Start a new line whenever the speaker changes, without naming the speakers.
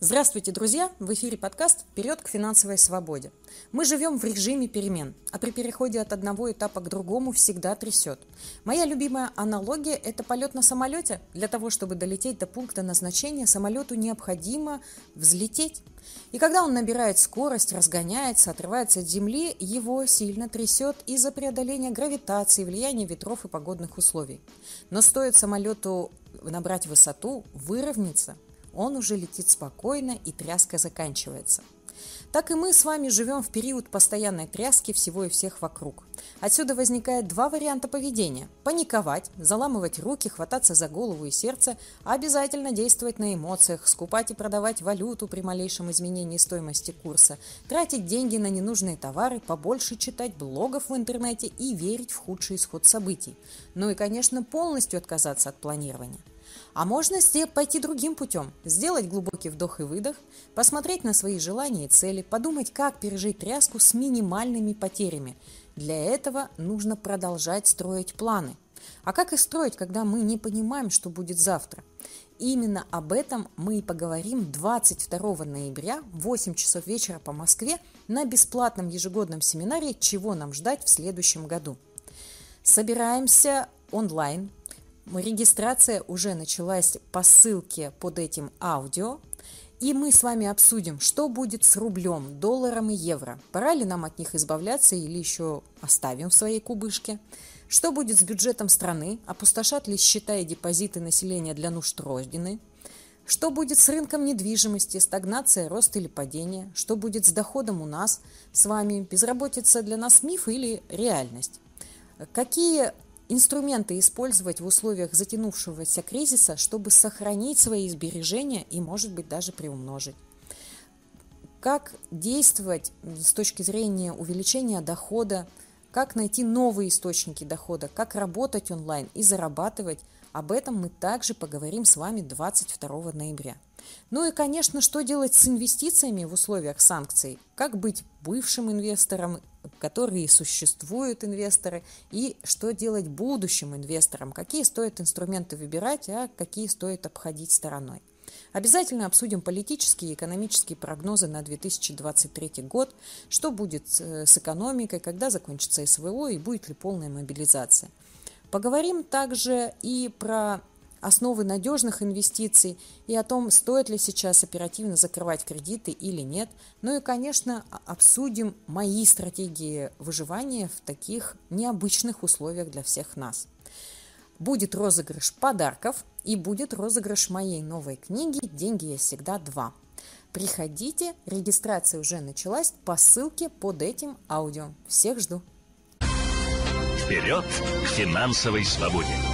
Здравствуйте, друзья! В эфире подкаст «Вперед к финансовой свободе». Мы живем в режиме перемен, а при переходе от одного этапа к другому всегда трясет. Моя любимая аналогия – это полет на самолете. Для того, чтобы долететь до пункта назначения, самолету необходимо взлететь. И когда он набирает скорость, разгоняется, отрывается от земли, его сильно трясет из-за преодоления гравитации, влияния ветров и погодных условий. Но стоит самолету набрать высоту, выровняться – он уже летит спокойно и тряска заканчивается. Так и мы с вами живем в период постоянной тряски всего и всех вокруг. Отсюда возникает два варианта поведения. Паниковать, заламывать руки, хвататься за голову и сердце, а обязательно действовать на эмоциях, скупать и продавать валюту при малейшем изменении стоимости курса, тратить деньги на ненужные товары, побольше читать блогов в интернете и верить в худший исход событий. Ну и, конечно, полностью отказаться от планирования. А можно пойти другим путем, сделать глубокий вдох и выдох, посмотреть на свои желания и цели, подумать, как пережить тряску с минимальными потерями. Для этого нужно продолжать строить планы. А как их строить, когда мы не понимаем, что будет завтра? Именно об этом мы и поговорим 22 ноября в 8 часов вечера по Москве на бесплатном ежегодном семинаре «Чего нам ждать в следующем году». Собираемся онлайн Регистрация уже началась по ссылке под этим аудио. И мы с вами обсудим, что будет с рублем, долларом и евро. Пора ли нам от них избавляться или еще оставим в своей кубышке? Что будет с бюджетом страны? Опустошат ли счета и депозиты населения для нужд Родины? Что будет с рынком недвижимости, стагнация, рост или падение? Что будет с доходом у нас с вами? Безработица для нас миф или реальность? Какие инструменты использовать в условиях затянувшегося кризиса, чтобы сохранить свои сбережения и, может быть, даже приумножить. Как действовать с точки зрения увеличения дохода, как найти новые источники дохода, как работать онлайн и зарабатывать, об этом мы также поговорим с вами 22 ноября. Ну и, конечно, что делать с инвестициями в условиях санкций? Как быть бывшим инвестором, которые существуют инвесторы, и что делать будущим инвесторам? Какие стоит инструменты выбирать, а какие стоит обходить стороной? Обязательно обсудим политические и экономические прогнозы на 2023 год, что будет э, с экономикой, когда закончится СВО и будет ли полная мобилизация. Поговорим также и про основы надежных инвестиций и о том, стоит ли сейчас оперативно закрывать кредиты или нет. Ну и, конечно, обсудим мои стратегии выживания в таких необычных условиях для всех нас. Будет розыгрыш подарков и будет розыгрыш моей новой книги «Деньги есть всегда два». Приходите, регистрация уже началась по ссылке под этим аудио. Всех жду.
Вперед к финансовой свободе!